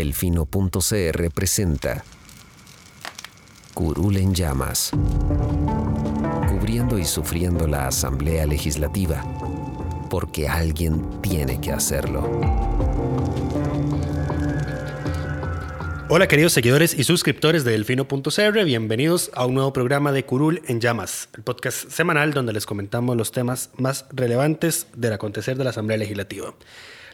Delfino.cr presenta Curul en llamas, cubriendo y sufriendo la Asamblea Legislativa, porque alguien tiene que hacerlo. Hola queridos seguidores y suscriptores de Delfino.cr, bienvenidos a un nuevo programa de Curul en Llamas, el podcast semanal donde les comentamos los temas más relevantes del acontecer de la Asamblea Legislativa.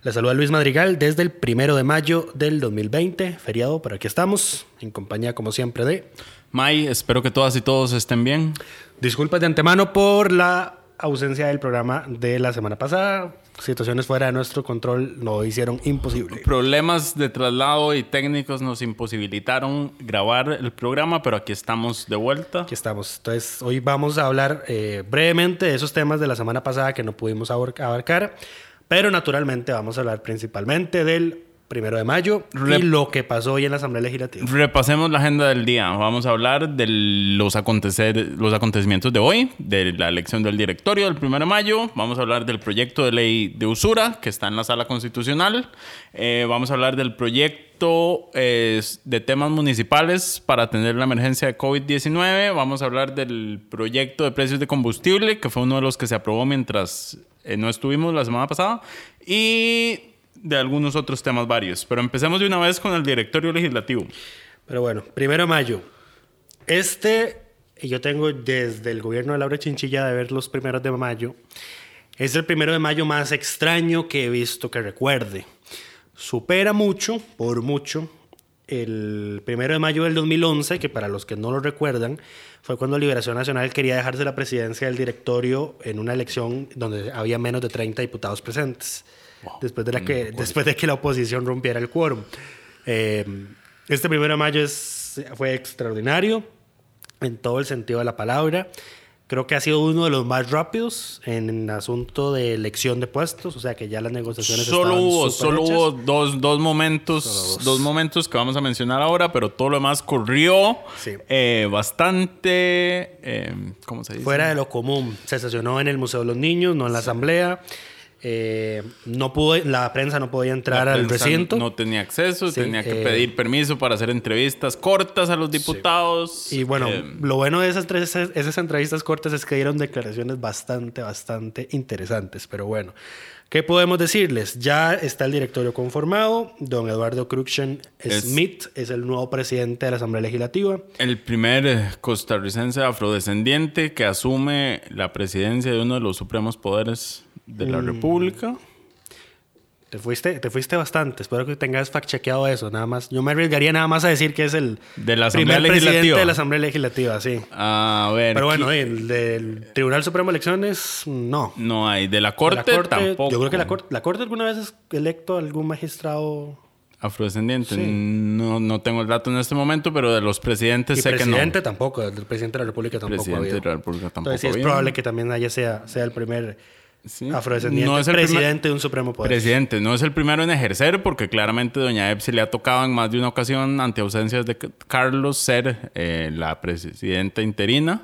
Les saluda Luis Madrigal desde el primero de mayo del 2020, feriado, pero aquí estamos, en compañía como siempre de... May, espero que todas y todos estén bien. Disculpas de antemano por la ausencia del programa de la semana pasada. Situaciones fuera de nuestro control lo hicieron imposible. Problemas de traslado y técnicos nos imposibilitaron grabar el programa, pero aquí estamos de vuelta. Aquí estamos. Entonces, hoy vamos a hablar eh, brevemente de esos temas de la semana pasada que no pudimos abarcar, pero naturalmente vamos a hablar principalmente del primero de mayo y lo que pasó hoy en la Asamblea Legislativa. Repasemos la agenda del día. Vamos a hablar de los, acontecer, los acontecimientos de hoy, de la elección del directorio del primero de mayo. Vamos a hablar del proyecto de ley de usura que está en la sala constitucional. Eh, vamos a hablar del proyecto de temas municipales para atender la emergencia de COVID-19. Vamos a hablar del proyecto de precios de combustible, que fue uno de los que se aprobó mientras eh, no estuvimos la semana pasada. Y de algunos otros temas varios. Pero empecemos de una vez con el directorio legislativo. Pero bueno, primero de mayo. Este, yo tengo desde el gobierno de Laura Chinchilla de ver los primeros de mayo. Es el primero de mayo más extraño que he visto que recuerde. Supera mucho, por mucho, el primero de mayo del 2011, que para los que no lo recuerdan, fue cuando Liberación Nacional quería dejarse la presidencia del directorio en una elección donde había menos de 30 diputados presentes después, de la que, después de que la oposición rompiera el quórum. Eh, este primero de mayo es, fue extraordinario en todo el sentido de la palabra. Creo que ha sido uno de los más rápidos en asunto de elección de puestos, o sea que ya las negociaciones solo hubo solo hubo dos, dos momentos dos. momentos que vamos a mencionar ahora, pero todo lo demás corrió eh, bastante eh, ¿cómo se dice? fuera de lo común. Se sesionó en el Museo de los Niños, no en la Asamblea. Eh, no pudo, la prensa no podía entrar al recinto. No tenía acceso, tenía que pedir permiso para hacer entrevistas cortas a los diputados. Y bueno, lo bueno de esas, tres, esas entrevistas cortas es que dieron declaraciones bastante, bastante interesantes. Pero bueno, ¿qué podemos decirles? Ya está el directorio conformado. Don Eduardo Cruxen Smith es, el nuevo presidente de la Asamblea Legislativa. El primer costarricense afrodescendiente que asume la presidencia de uno de los supremos poderes de la República. Te fuiste, te fuiste bastante. Espero que tengas fact chequeado eso. Nada más. Yo me arriesgaría nada más a decir que es el de la Asamblea Legislativa. de la Asamblea Legislativa, sí. A ver. Pero bueno, el del Tribunal Supremo de Elecciones, no. No hay. De la Corte, tampoco. Yo creo que la Corte, la Corte alguna vez es electo algún magistrado afrodescendiente. No, no tengo el dato en este momento, pero de los presidentes sé que no. presidente tampoco, el presidente de la República tampoco. Presidente de la República tampoco. Entonces sí, es probable que también haya sea, sea el primer afrodescendiente, no es el presidente de un Supremo Poder. Presidente, no es el primero en ejercer, porque claramente Doña Epsi le ha tocado en más de una ocasión, ante ausencias de Carlos, ser eh, la presidenta interina.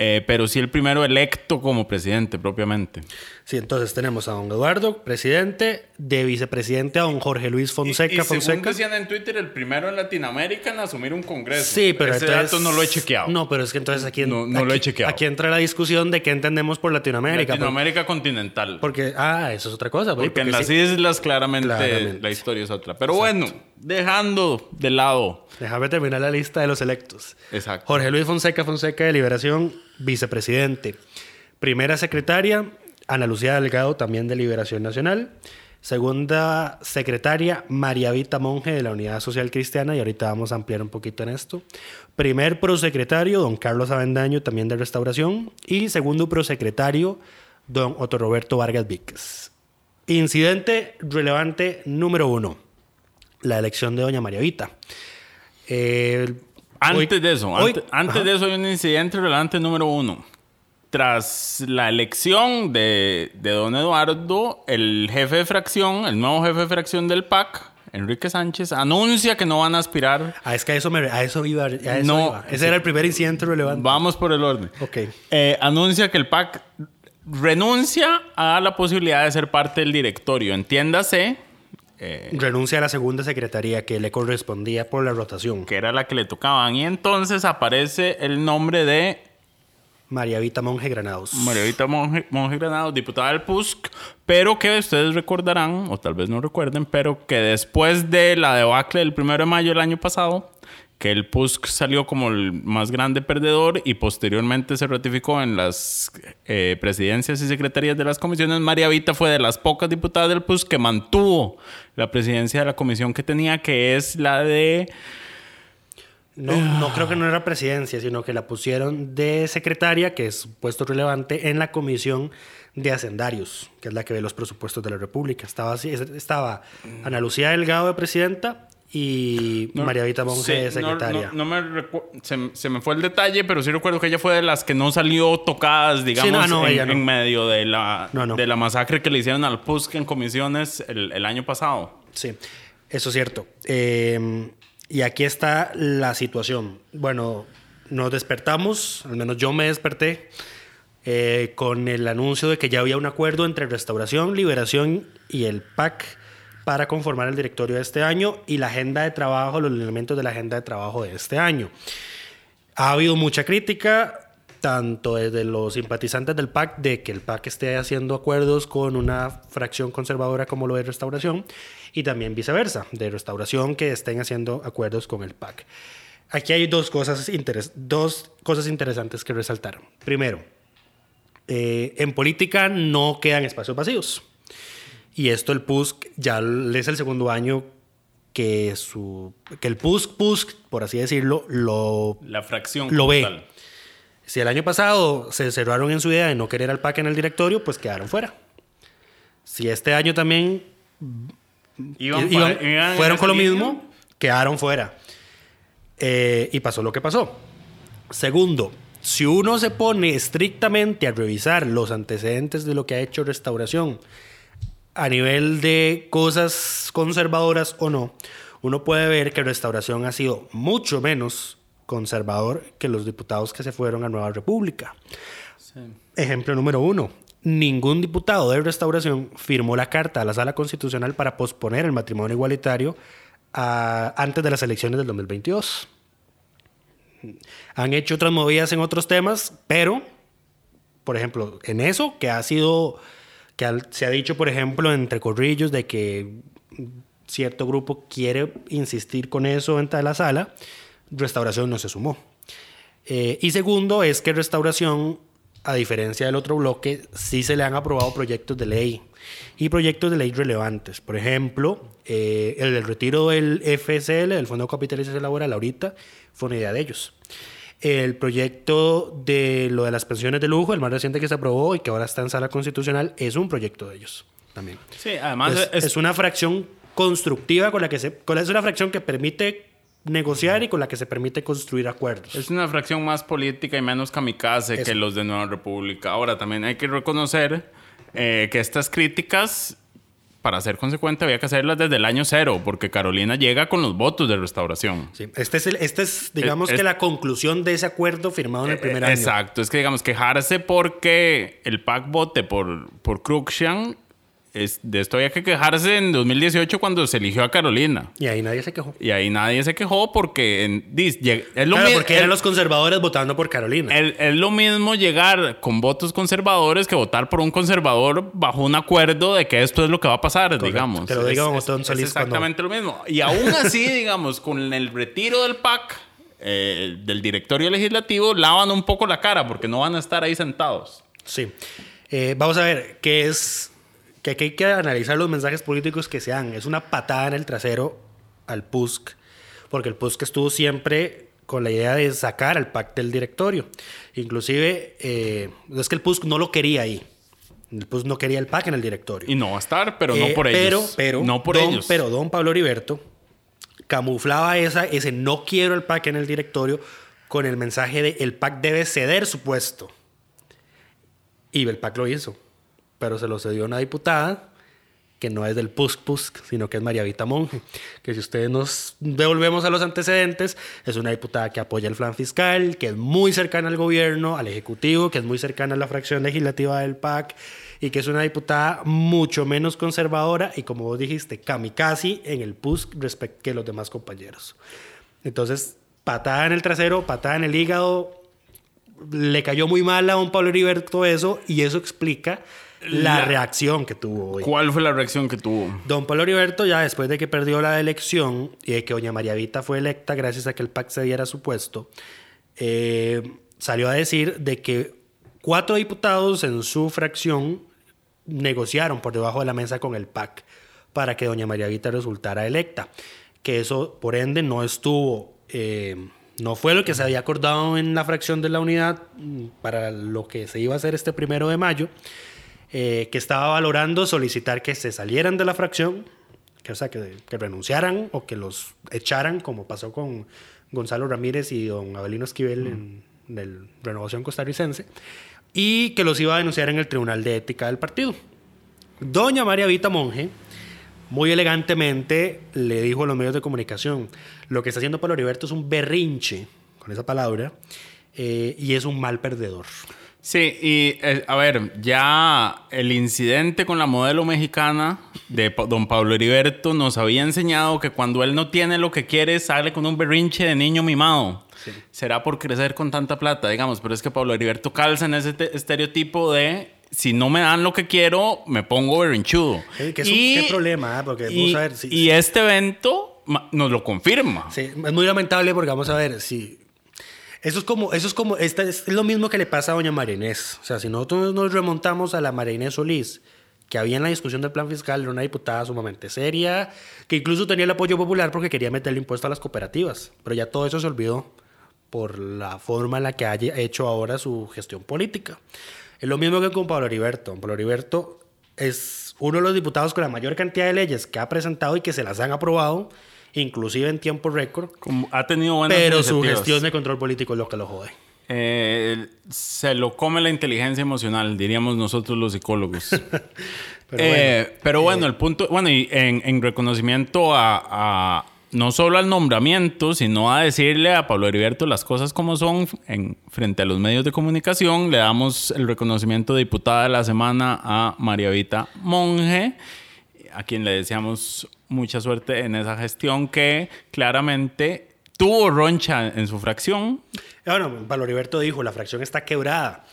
Eh, pero sí el primero electo como presidente propiamente. Sí, entonces tenemos a don Eduardo, presidente, de vicepresidente a don Jorge Luis Fonseca. Y, y Fonseca. Según decían en Twitter, el primero en Latinoamérica en asumir un congreso. Sí, pero ese entonces, dato no lo he chequeado. No, pero es que entonces aquí, no, no aquí, lo he chequeado. aquí entra la discusión de qué entendemos por Latinoamérica. Latinoamérica continental. Porque, ah, eso es otra cosa. Porque, porque en las sí, islas claramente, claramente, la historia es otra. Pero Exacto. bueno, dejando de lado. Déjame terminar la lista de los electos. Exacto. Jorge Luis Fonseca Fonseca de Liberación, vicepresidente. Primera secretaria, Ana Lucía Delgado, también de Liberación Nacional. Segunda secretaria, María Vita Monge de la Unidad Social Cristiana, y ahorita vamos a ampliar un poquito en esto. Primer prosecretario, don Carlos Avendaño, también de Restauración. Y segundo prosecretario, don Otto Roberto Vargas Víquez. Incidente relevante número uno. la elección de doña María Vita. Eh, Antes hoy- de eso, hoy- antes, antes de eso hay un incidente relevante número uno. Tras la elección de, de don Eduardo, el jefe de fracción, el nuevo jefe de fracción del PAC, Enrique Sánchez, anuncia que no van a aspirar. Ah, es que a eso, me, a eso iba. a eso No, iba. Ese sí. era el primer incidente relevante. Vamos por el orden. Ok. Eh, anuncia que el PAC renuncia a la posibilidad de ser parte del directorio. Entiéndase eh, Renuncia a la segunda secretaría que le correspondía por la rotación. que era la que le tocaban. Y entonces aparece el nombre de María Vita Monje Granados. Margarita Monge, Monge Granados, diputada del PUSC, pero que ustedes recordarán, o tal vez no recuerden, pero que después de la debacle del 1 de mayo del año pasado, que el PUSC salió como el más grande perdedor y posteriormente se ratificó en las eh, presidencias y secretarías de las comisiones, María Vita fue de las pocas diputadas del PUSC que mantuvo la presidencia de la comisión que tenía, que es la de... No, no creo que no era presidencia, sino que la pusieron de secretaria, que es puesto relevante, en la comisión de hacendarios, que es la que ve los presupuestos de la República. Estaba, así- estaba Ana Lucía Delgado de presidenta y María Vita Monge Sí, de no- secretaria. No, no me recu- se, se me fue el detalle, pero sí recuerdo que ella fue de las que no salió tocadas, digamos, no, no, en, no. en medio de la, No, no. de la masacre que le hicieron al PUSC en comisiones el, el año pasado. Sí, eso es cierto. Eh, y aquí está la situación. Bueno, nos despertamos, al menos yo me desperté, eh, con el anuncio de que ya había un acuerdo entre Restauración, Liberación y el PAC para conformar el directorio de este año y la agenda de trabajo, los elementos de la agenda de trabajo de este año. Ha habido mucha crítica, tanto desde los simpatizantes del PAC, de que el PAC esté haciendo acuerdos con una fracción conservadora como lo de Restauración, y también viceversa, de Restauración que estén haciendo acuerdos con el PAC. Aquí hay dos cosas, interes- dos cosas interesantes que resaltar. Primero, eh, en política no quedan espacios vacíos. Y esto el PUSC ya es el segundo año que, su, que el PUSC, PUSC, por así decirlo, lo La fracción. Lo ve. tal. si el año pasado se cerraron en su idea de no querer al PAC en el directorio, pues quedaron fuera. Si este año también Iban iban- pa- iban en fueron con lo mismo, quedaron fuera. Eh, y pasó lo que pasó. Segundo, si uno se pone estrictamente a revisar los antecedentes de lo que ha hecho Restauración a nivel de cosas conservadoras o no, uno puede ver que Restauración ha sido mucho menos conservador que los diputados que se fueron a Nueva República. Ejemplo número uno. Ningún diputado de restauración firmó la carta a la sala constitucional para posponer el matrimonio igualitario a- antes de las elecciones del 2022. Han hecho otras movidas en otros temas, pero, por ejemplo, en eso, que ha sido, que se ha dicho, por ejemplo, entre corrillos de que cierto grupo quiere insistir con eso en la sala, restauración no se sumó. Eh, y segundo es que Restauración, a diferencia del otro bloque, sí se le han aprobado proyectos de ley y proyectos de ley relevantes. Por ejemplo, eh, el del retiro del FSL, del Fondo de Capitalización Laboral, ahorita fue una idea de ellos. El proyecto de lo de las pensiones de lujo, el más reciente que se aprobó y que ahora está en sala constitucional, es un proyecto de ellos también. Sí, además es, es, es una fracción constructiva con la que se, con la- es una fracción que permite negociar y con la que se permite construir acuerdos. Es una fracción más política y menos kamikaze Eso. que los de Nueva República. Ahora, también hay que reconocer eh, que estas críticas, para ser consecuente, había que hacerlas desde el año cero, porque Carolina llega con los votos de restauración. Sí, Este es, el- este es digamos Es- que la conclusión de ese acuerdo firmado en el primer Eh, año. Exacto, es que digamos quejarse porque el PAC vote por, por Cruikshank, es, de esto había que quejarse en 2018 cuando se eligió a Carolina. Y ahí nadie se quejó. Y ahí nadie se quejó porque en- es lo Claro, porque eran los conservadores votando por Carolina. es lo mismo llegar con votos conservadores que votar por un conservador bajo un acuerdo de que esto es lo que va a pasar, digamos. que lo diga Es- don es- es cuando- exactamente lo mismo. Y aún así, digamos, con el retiro del PAC, eh, del directorio legislativo, lavan un poco la cara porque no van a estar ahí sentados. Sí. Eh, vamos a ver qué es. Que aquí hay que analizar los mensajes políticos que se dan. Es una patada en el trasero al PUSC, porque el PUSC estuvo siempre con la idea de sacar al PAC del directorio. Inclusive, eh, es que el PUSC no lo quería ahí. El PUSC no quería el PAC en el directorio. Y no va a estar, pero Eh, no por pero, ellos. Pero, no por don, ellos. Pero don Pablo Heriberto, camuflaba esa, ese no quiero el PAC en el directorio con el mensaje de el PAC debe ceder su puesto. Y el PAC lo hizo, pero se lo cedió a una diputada que no es del PUSC PUSC, sino que es María Vita Monge, que si ustedes nos devolvemos a los antecedentes, es una diputada que apoya el plan fiscal, que es muy cercana al gobierno, al ejecutivo, que es muy cercana a la fracción legislativa del PAC y que es una diputada mucho menos conservadora y como vos dijiste, kamikaze en el PUSC respecto que los demás compañeros. Entonces, patada en el trasero, patada en el hígado, le cayó muy mal a don Pablo Heriberto eso y eso explica la, La- reacción que tuvo hoy. ¿Cuál fue la reacción que tuvo? Don Pablo Heriberto, ya después de que perdió la elección y de que doña María Vita fue electa gracias a que el PAC se diera su puesto, eh, salió a decir de que cuatro diputados en su fracción negociaron por debajo de la mesa con el PAC para que doña María Vita resultara electa. Que eso, por ende, no estuvo, eh, no fue lo que se había acordado en la fracción de la unidad mm, para lo que se iba a hacer este primero de mayo, eh, que estaba valorando solicitar que se salieran de la fracción, que, o sea, que, que renunciaran o que los echaran, como pasó con Gonzalo Ramírez y don Abelino Esquivel en, en Renovación Costarricense, y que los iba a denunciar en el Tribunal de Ética del partido. Doña María Vita Monge, muy elegantemente, le dijo a los medios de comunicación, lo que está haciendo Pablo Heriberto es un berrinche, con esa palabra, eh, y es un mal perdedor. Sí, y eh, a ver, ya el incidente con la modelo mexicana de don Pablo Heriberto nos había enseñado que cuando él no tiene lo que quiere, sale con un berrinche de niño mimado. Será por crecer con tanta plata, digamos, pero es que Pablo Heriberto calza en ese te- estereotipo de si no me dan lo que quiero, me pongo berrinchudo. Sí, que es un- qué problema, ¿eh? Porque y, vamos a ver, si- y este evento nos lo confirma. Sí, es muy lamentable porque vamos a ver si. Eso es como, eso es como, esta es lo mismo que le pasa a doña María Inés. O sea, si nosotros nos remontamos a la María Inés Solís, que había en la discusión del plan fiscal, era una diputada sumamente seria, que incluso tenía el apoyo popular porque quería meterle impuesto a las cooperativas. Pero ya todo eso se olvidó por la forma en la que haya hecho ahora su gestión política. Es lo mismo que con Pablo Heriberto. Pablo Heriberto es uno de los diputados con la mayor cantidad de leyes que ha presentado y que se las han aprobado, inclusive en tiempo récord. Como ha tenido buenas Pero su gestión de control político es lo que lo jode. Eh, se lo come la inteligencia emocional, diríamos nosotros los psicólogos. Pero Eh, bueno, pero bueno, el punto, bueno, y en, en reconocimiento a, a- no solo al nombramiento, sino a decirle a Pablo Heriberto las cosas como son en, frente a los medios de comunicación, le damos el reconocimiento de diputada de la semana a María Vita Monge, a quien le deseamos mucha suerte en esa gestión que claramente tuvo roncha en su fracción, Bueno, Pablo Heriberto dijo, la fracción está quebrada.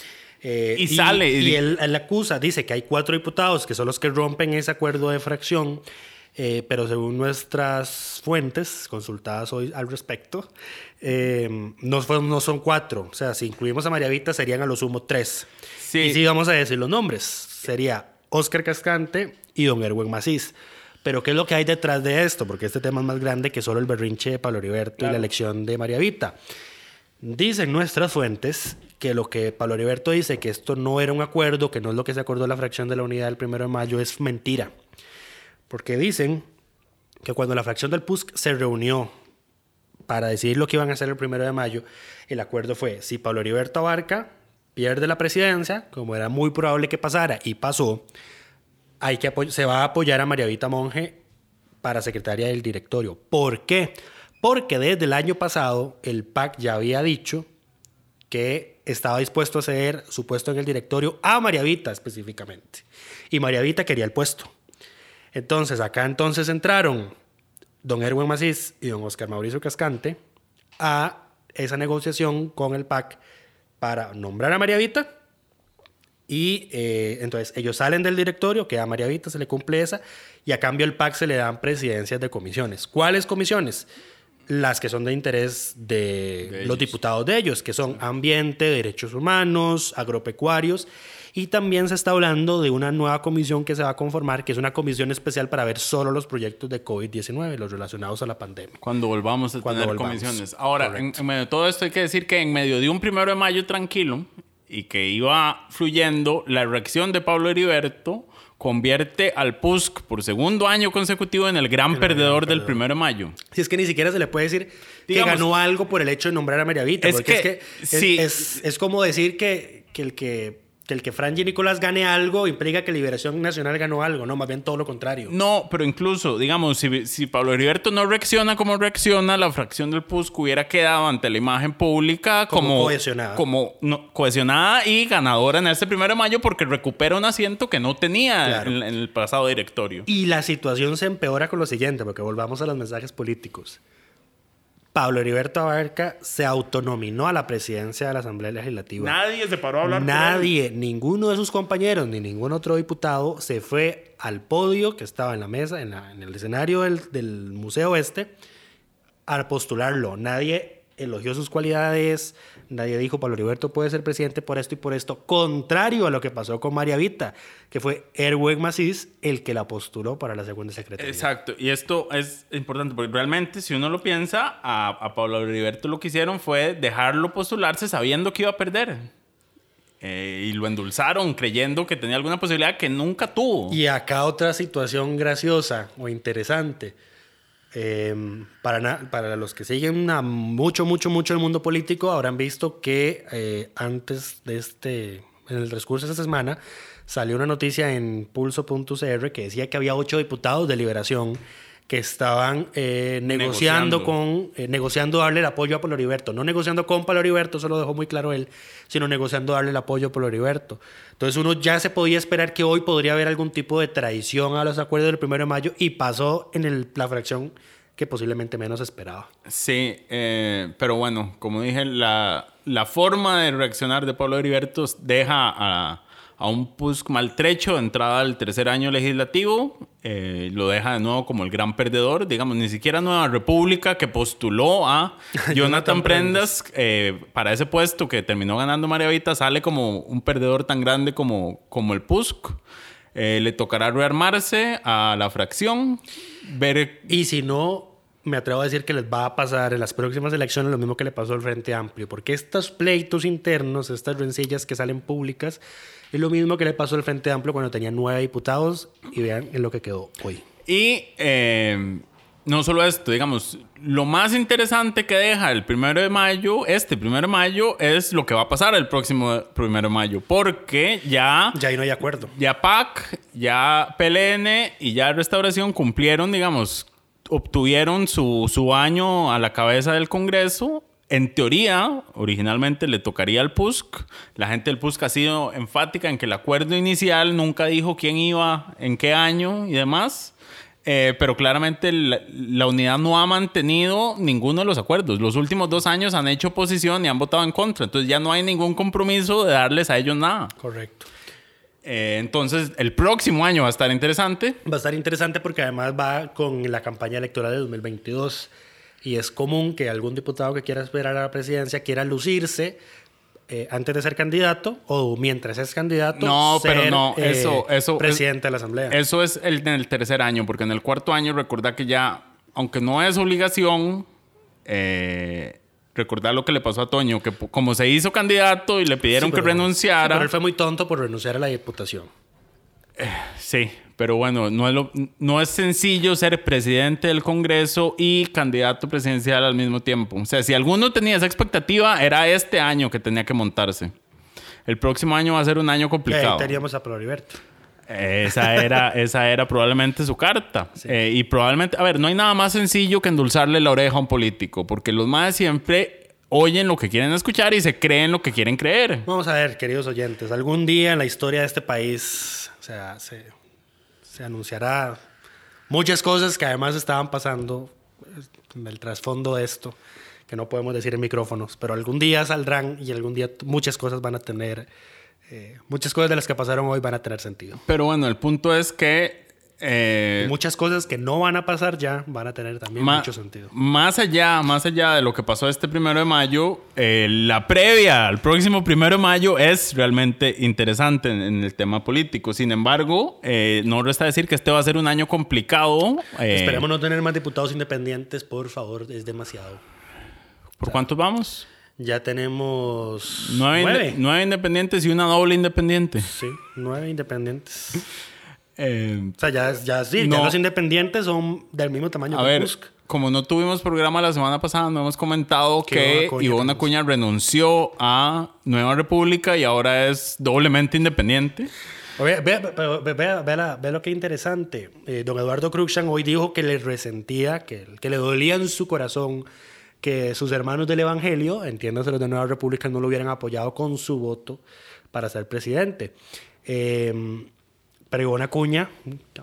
Eh, Y sale, Y, y- él, él acusa, dice que hay cuatro diputados que son los que rompen ese acuerdo de fracción, eh, pero según nuestras fuentes consultadas hoy al respecto, eh, no, fue- no son cuatro. O sea, si incluimos a María Vita, serían a lo sumo tres. Sí. Y sí, vamos a decir los nombres. Sería Oscar Cascante y don Erwin Macís. Pero ¿qué es lo que hay detrás de esto? Porque este tema es más grande que solo el berrinche de Pablo Heriberto y la elección de María Vita. Dicen nuestras fuentes que lo que Pablo Heriberto dice, que esto no era un acuerdo, que no es lo que se acordó la fracción de la unidad del primero de mayo, es mentira. Porque dicen que cuando la fracción del PUSC se reunió para decidir lo que iban a hacer el primero de mayo, el acuerdo fue, si Pablo Heriberto Abarca pierde la presidencia, como era muy probable que pasara y pasó, hay que se va a apoyar a María Vita Monge para secretaria del directorio. ¿Por qué? Porque desde el año pasado el PAC ya había dicho que estaba dispuesto a ceder su puesto en el directorio a María Vita específicamente. Y María Vita quería el puesto. Entonces, acá entonces entraron don Erwin Macís y don Oscar Mauricio Cascante a esa negociación con el PAC para nombrar a María Vita. Y eh, entonces ellos salen del directorio, que a María Vita se le cumple esa, y a cambio el PAC se le dan presidencias de comisiones. ¿Cuáles comisiones? Las que son de interés de, De los diputados de ellos, que son ambiente, derechos humanos, agropecuarios, y también se está hablando de una nueva comisión que se va a conformar, que es una comisión especial para ver solo los proyectos de COVID-19, los relacionados a la pandemia. Cuando volvamos a Cuando tener volvamos. comisiones. Ahora, en, en medio de todo esto hay que decir que en medio de un primero de mayo tranquilo y que iba fluyendo, la reacción de Pablo Heriberto convierte al PUSC por segundo año consecutivo en el gran perdedor del primero de mayo. Si es que ni siquiera se le puede decir Digamos- que ganó algo por el hecho de nombrar a María Vita. Es porque que- es, que es, sí. es- es como decir que, que el que, que el que Franji Nicolás gane algo implica que Liberación Nacional ganó algo. No, más bien todo lo contrario. No, pero incluso, digamos, si, si Pablo Heriberto no reacciona como reacciona, la fracción del PUSC hubiera quedado ante la imagen pública Como como, cohesionada. como no, cohesionada y ganadora en este primero de mayo porque recupera un asiento que no tenía Claro. en, en el pasado directorio. Y la situación se empeora con lo siguiente, porque volvamos a los mensajes políticos. Pablo Heriberto Abarca se autonominó a la presidencia de la Asamblea Legislativa. Nadie se paró a hablar. Nadie, ninguno de sus compañeros ni ningún otro diputado se fue al podio que estaba en la mesa, en, la- en el escenario del, del Museo Este, a postularlo. Nadie elogió sus cualidades, nadie dijo Pablo Heriberto puede ser presidente por esto y por esto, contrario a lo que pasó con María Vita, que fue Erwin Macís el que la postuló para la segunda secretaría. Exacto, y esto es importante porque realmente, si uno lo piensa, a, a Pablo Heriberto lo que hicieron fue dejarlo postularse sabiendo que iba a perder. Eh, y lo endulzaron creyendo que tenía alguna posibilidad que nunca tuvo. Y acá otra situación graciosa o interesante. Eh, para, para los que siguen a mucho, mucho, mucho el mundo político, habrán visto que eh, antes de este, en el transcurso de esta semana, salió una noticia en pulso.cr que decía que había ocho diputados de liberación que estaban eh, negociando, Negociando. con, eh, negociando darle el apoyo a Pablo Heriberto. No negociando con Pablo Heriberto, eso lo dejó muy claro él, sino negociando darle el apoyo a Pablo Heriberto. Entonces uno ya se podía esperar que hoy podría haber algún tipo de traición a los acuerdos del primero de mayo y pasó en el- la fracción que posiblemente menos esperaba. Sí, eh, pero bueno, como dije, la, la forma de reaccionar de Pablo Heriberto deja a, a un PUSC maltrecho entrada al tercer año legislativo, eh, lo deja de nuevo como el gran perdedor, digamos, ni siquiera Nueva República que postuló a Jonathan Prendas eh, para ese puesto que terminó ganando María Vita sale como un perdedor tan grande como, como el PUSC. Eh, le tocará rearmarse a la fracción, ver Y si no, me atrevo a decir que les va a pasar en las próximas elecciones lo mismo que le pasó al Frente Amplio, porque estos pleitos internos, estas rencillas que salen públicas, es lo mismo que le pasó al Frente Amplio cuando tenía nueve diputados y vean en lo que quedó hoy. Y eh, no solo esto, digamos, lo más interesante que deja el primero de mayo, este primero de mayo, es lo que va a pasar el próximo primero de mayo, porque ya, Ya ahí no hay acuerdo. ya PAC, ya PLN y ya Restauración cumplieron, digamos, obtuvieron su, su año a la cabeza del Congreso. En teoría, originalmente le tocaría al PUSC. La gente del PUSC ha sido enfática en que el acuerdo inicial nunca dijo quién iba, en qué año y demás. Eh, pero claramente la, la unidad no ha mantenido ninguno de los acuerdos. Los últimos dos años han hecho oposición y han votado en contra. Entonces ya no hay ningún compromiso de darles a ellos nada. Correcto. Eh, entonces el próximo año va a estar interesante. Va a estar interesante porque además va con la campaña electoral de 2022 y es común que algún diputado que quiera esperar a la presidencia quiera lucirse eh, antes de ser candidato o mientras es candidato. No, pero ser, no, eh, eso, eso. Presidente de la Asamblea. Eso es el, en el tercer año, porque en el cuarto año recordá que ya, aunque no es obligación, eh, recordar lo que le pasó a Toño, que como se hizo candidato y le pidieron Sí, que pero- sí, renunciara. pero él fue muy tonto por renunciar a la diputación. Sí, pero bueno, no es, lo- no es sencillo ser presidente del Congreso y candidato presidencial al mismo tiempo. O sea, si alguno tenía esa expectativa, era este año que tenía que montarse. El próximo año va a ser un año Y ahí complicado. teníamos a Pablo Heriberto. Esa era, esa era probablemente su carta. Eh, y probablemente, a ver, no hay nada más sencillo que endulzarle la oreja a un político, porque los más siempre oyen lo que quieren escuchar y se creen lo que quieren creer. Vamos a ver, queridos oyentes, algún día en la historia de este país o sea, se, se anunciará muchas cosas que además estaban pasando eh, en el trasfondo de esto, que no podemos decir en micrófonos, pero algún día saldrán y algún día muchas cosas van a tener, eh, muchas cosas de las que pasaron hoy van a tener sentido. Pero bueno, el punto es que... eh, muchas cosas que no van a pasar ya van a tener también mucho sentido. Más allá, más allá de lo que pasó este primero de mayo, eh, la previa al próximo primero de mayo es realmente interesante en, en el tema político. Sin embargo, eh, no resta decir que este va a ser un año complicado. Esperemos no tener más diputados independientes, por favor, es demasiado. ¿Por cuántos vamos? Ya tenemos Nueve, nueve. nueve independientes y una doble independiente. Sí, nueve independientes. Eh, O sea, ya, ya sí, No. ya los independientes son del mismo tamaño a que ver, como no tuvimos programa la semana pasada, no hemos comentado Que Ivonne Acuña renunció. A Nueva República y ahora es doblemente independiente. Pero ve- vea- vea la- vea lo que interesante. Eh, don Eduardo Cruxan hoy dijo que le resentía, que, que le dolía en su corazón que sus hermanos del Evangelio, entiéndase los de Nueva República, no lo hubieran apoyado con su voto para ser presidente. Eh, pero Ivonne Acuña,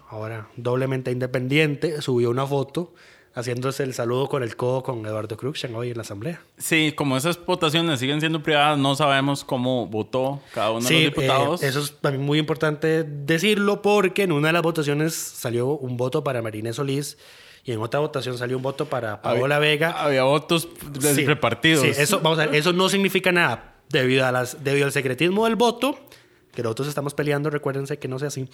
ahora doblemente independiente, subió una foto haciéndose el saludo con el codo con Eduardo Cruxan hoy en la asamblea. Sí, como esas votaciones siguen siendo privadas, no sabemos cómo votó cada uno Sí, de los diputados. eh, eso es también muy importante decirlo porque en una de las votaciones salió un voto para Marínez Solís y en otra votación salió un voto para Paola Vega. Había votos Sí, repartidos. sí, eso, vamos a ver, eso no significa nada debido, a las, debido al secretismo del voto, que nosotros estamos peleando, recuérdense que no sea así.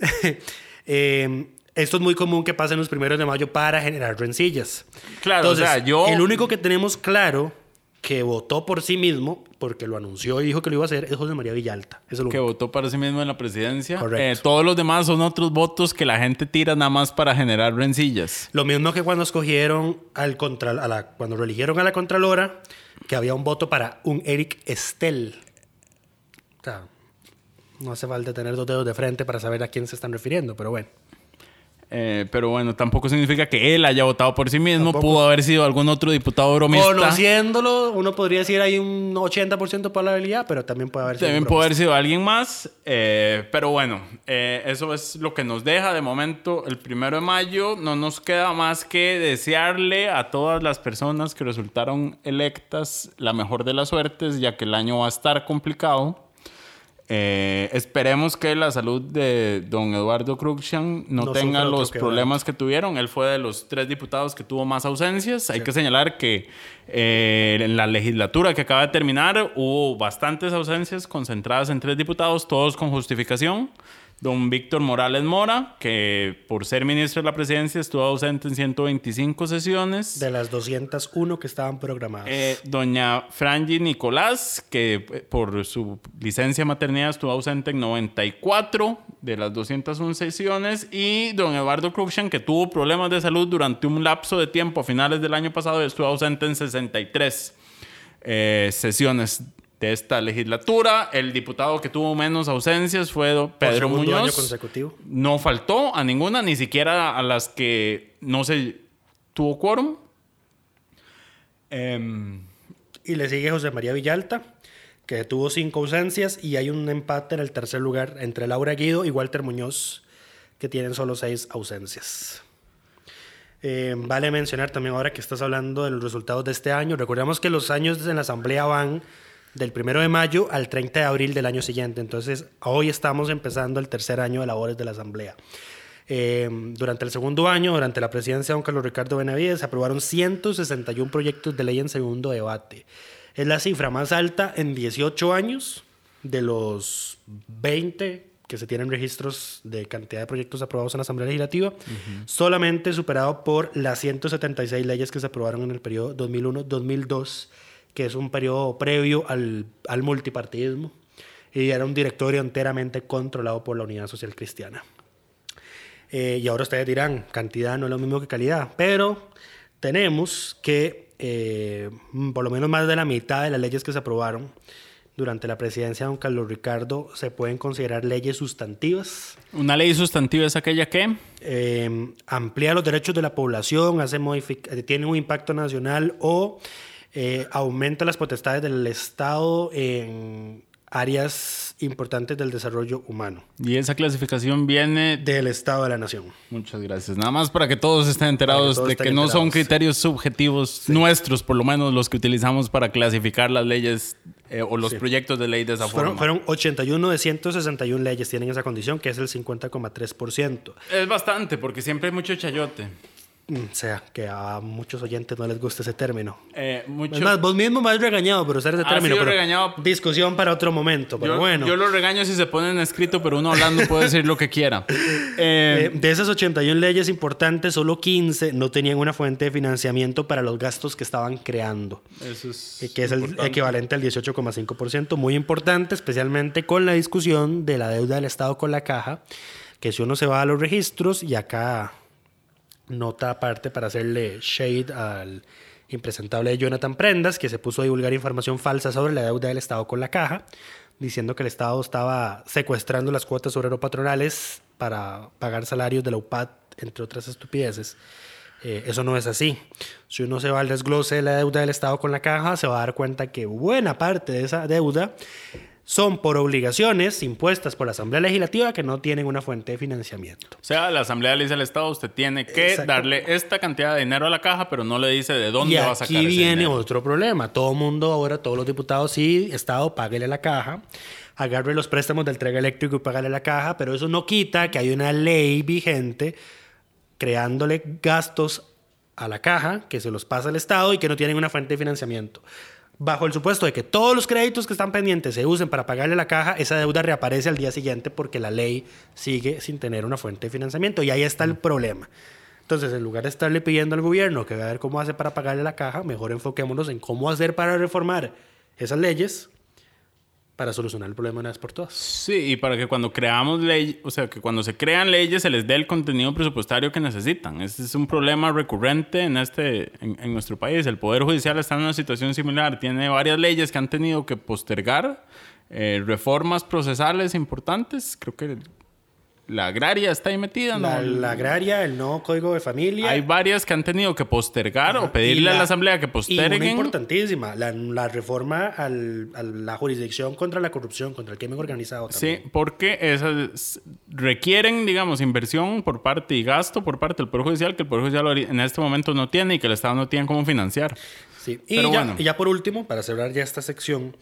Eh, esto es muy común que pase en los primeros de mayo para generar rencillas. Claro, o sea, yo- El único que tenemos claro que votó por sí mismo, porque lo anunció y dijo que lo iba a hacer, es José María Villalta. Es lo que votó para sí mismo en la presidencia. Correcto. Eh, todos los demás son otros votos que la gente tira nada más para generar rencillas. Lo mismo que cuando escogieron al contra, a la, cuando reeligieron a la Contralora, que había un voto para un Eric Estel. O sea, no hace falta tener dos dedos de frente para saber a quién se están refiriendo, pero bueno. Eh, pero bueno, tampoco significa que él haya votado por sí mismo. Tampoco. Pudo haber sido algún otro diputado bromista. Conociéndolo, uno podría decir hay un 80% de probabilidad, pero también puede haber sido También puede haber sido alguien más. eh, pero bueno, eh, eso es lo que nos deja de momento el primero de mayo. No nos queda más que desearle a todas las personas que resultaron electas la mejor de las suertes, ya que el año va a estar complicado. Eh, esperemos que la salud de don Eduardo Cruxan no, No tenga los problemas que tuvieron. Él fue de los tres diputados que tuvo más ausencias. Hay que señalar que eh, en la legislatura que acaba de terminar hubo bastantes ausencias concentradas en tres diputados, todos con justificación. Don Víctor Morales Mora, que por ser ministro de la presidencia estuvo ausente en 125 sesiones. De las 201 que estaban programadas. Eh, doña Frangi Nicolás, que eh, por su licencia maternidad estuvo ausente en 94 de las 201 sesiones. Y don Eduardo Cruxan, que tuvo problemas de salud durante un lapso de tiempo a finales del año pasado estuvo ausente en 63 eh, sesiones de esta legislatura. El diputado que tuvo menos ausencias fue Pedro año Muñoz. consecutivo. No faltó a ninguna, ni siquiera a las que no se tuvo quórum. Em, Y le sigue José María Villalta, que tuvo cinco ausencias y hay un empate en el tercer lugar entre Laura Guido y Walter Muñoz, que tienen solo seis ausencias. Eh, vale mencionar también ahora que estás hablando de los resultados de este año. Recordemos que los años en la Asamblea van del primero de mayo al 30 de abril del año siguiente. Entonces, hoy estamos empezando el tercer año de labores de la Asamblea. Eh, durante el segundo año, durante la presidencia de don Carlos Ricardo Benavides, se aprobaron 161 proyectos de ley en segundo debate. Es la cifra más alta en 18 años de los 20 que se tienen registros de cantidad de proyectos aprobados en la Asamblea Legislativa, solamente superado por las 176 leyes que se aprobaron en el periodo 2001-2002, que es un periodo previo al, al multipartidismo, y era un directorio enteramente controlado por la Unidad Social Cristiana. Eh, y ahora ustedes dirán, cantidad no es lo mismo que calidad, pero tenemos que eh, por lo menos más de la mitad de las leyes que se aprobaron durante la presidencia de don Carlos Ricardo se pueden considerar leyes sustantivas. una ley sustantiva es aquella que... Eh, amplía los derechos de la población, hace tiene un impacto nacional o eh, aumenta las potestades del Estado en áreas importantes del desarrollo humano, Y esa clasificación viene de... del Estado de la Nación. Muchas gracias. Nada más para que todos estén enterados todos de estén que no son enterados, sí. criterios subjetivos nuestros, por lo menos los que utilizamos para clasificar las leyes eh, o los proyectos de ley de esa Fueron, forma. fueron 81 de 161 leyes tienen esa condición, que es el 50,3%. Es bastante, porque siempre hay mucho chayote. O sea, que a muchos oyentes no les gusta ese término. Eh, mucho... Es más, vos mismo me has regañado por usar ese Ha término. pero regañado. Discusión para otro momento, pero yo, bueno. yo lo regaño si se ponen escrito, pero uno hablando puede decir lo que quiera. Eh, Eh, de esas 81 leyes importantes, solo 15 no tenían una fuente de financiamiento para los gastos que estaban creando, eso es que es el equivalente al 18,5%, muy importante, especialmente con la discusión de la deuda del Estado con la caja, que si uno se va a los registros y acá nota aparte para hacerle shade al impresentable Jonathan Prendas, que se puso a divulgar información falsa sobre la deuda del Estado con la caja, diciendo que el Estado estaba secuestrando las cuotas obrero-patronales para pagar salarios de la UPAD, entre otras estupideces. Eh, eso no es así. Si uno se va al desglose de la deuda del Estado con la caja, se va a dar cuenta que buena parte de esa deuda son por obligaciones impuestas por la Asamblea Legislativa que no tienen una fuente de financiamiento. O sea, la Asamblea le dice al Estado, usted tiene que darle esta cantidad de dinero a la caja, pero no le dice de dónde Y va a sacar aquí ese viene dinero. otro problema. Todo mundo ahora, todos los diputados, sí, Estado, páguele a la caja, agarre los préstamos del entrega eléctrico y págale a la caja, pero eso no quita que hay una ley vigente creándole gastos a la caja que se los pasa al Estado y que no tienen una fuente de financiamiento. Bajo el supuesto de que todos los créditos que están pendientes se usen para pagarle la caja, esa deuda reaparece al día siguiente porque la ley sigue sin tener una fuente de financiamiento. Y ahí está el problema. Entonces, en lugar de estarle pidiendo al gobierno que vea a ver cómo hace para pagarle la caja, mejor enfoquémonos en cómo hacer para reformar esas leyes para solucionar el problema una vez por todas. Sí, y para que cuando creamos leyes, o sea, que cuando se crean leyes se les dé el contenido presupuestario que necesitan. Este es un problema recurrente en, este, en nuestro país. El Poder Judicial está en una situación similar. Tiene varias leyes que han tenido que postergar eh, reformas procesales importantes. Creo que la agraria está ahí metida, ¿no? La, la agraria, el nuevo código de familia. Hay varias que han tenido que postergar o pedirle a la- Asamblea que Y una posterguen. importantísima, la, la reforma al- a la jurisdicción contra la corrupción, contra el crimen organizado. Sí, También. porque esas requieren, digamos, inversión por parte y gasto por parte del Poder Judicial que el Poder Judicial en este momento no tiene y que el Estado no tiene cómo financiar. Sí. Y, Pero ya, bueno. y ya por último, para cerrar ya esta sección,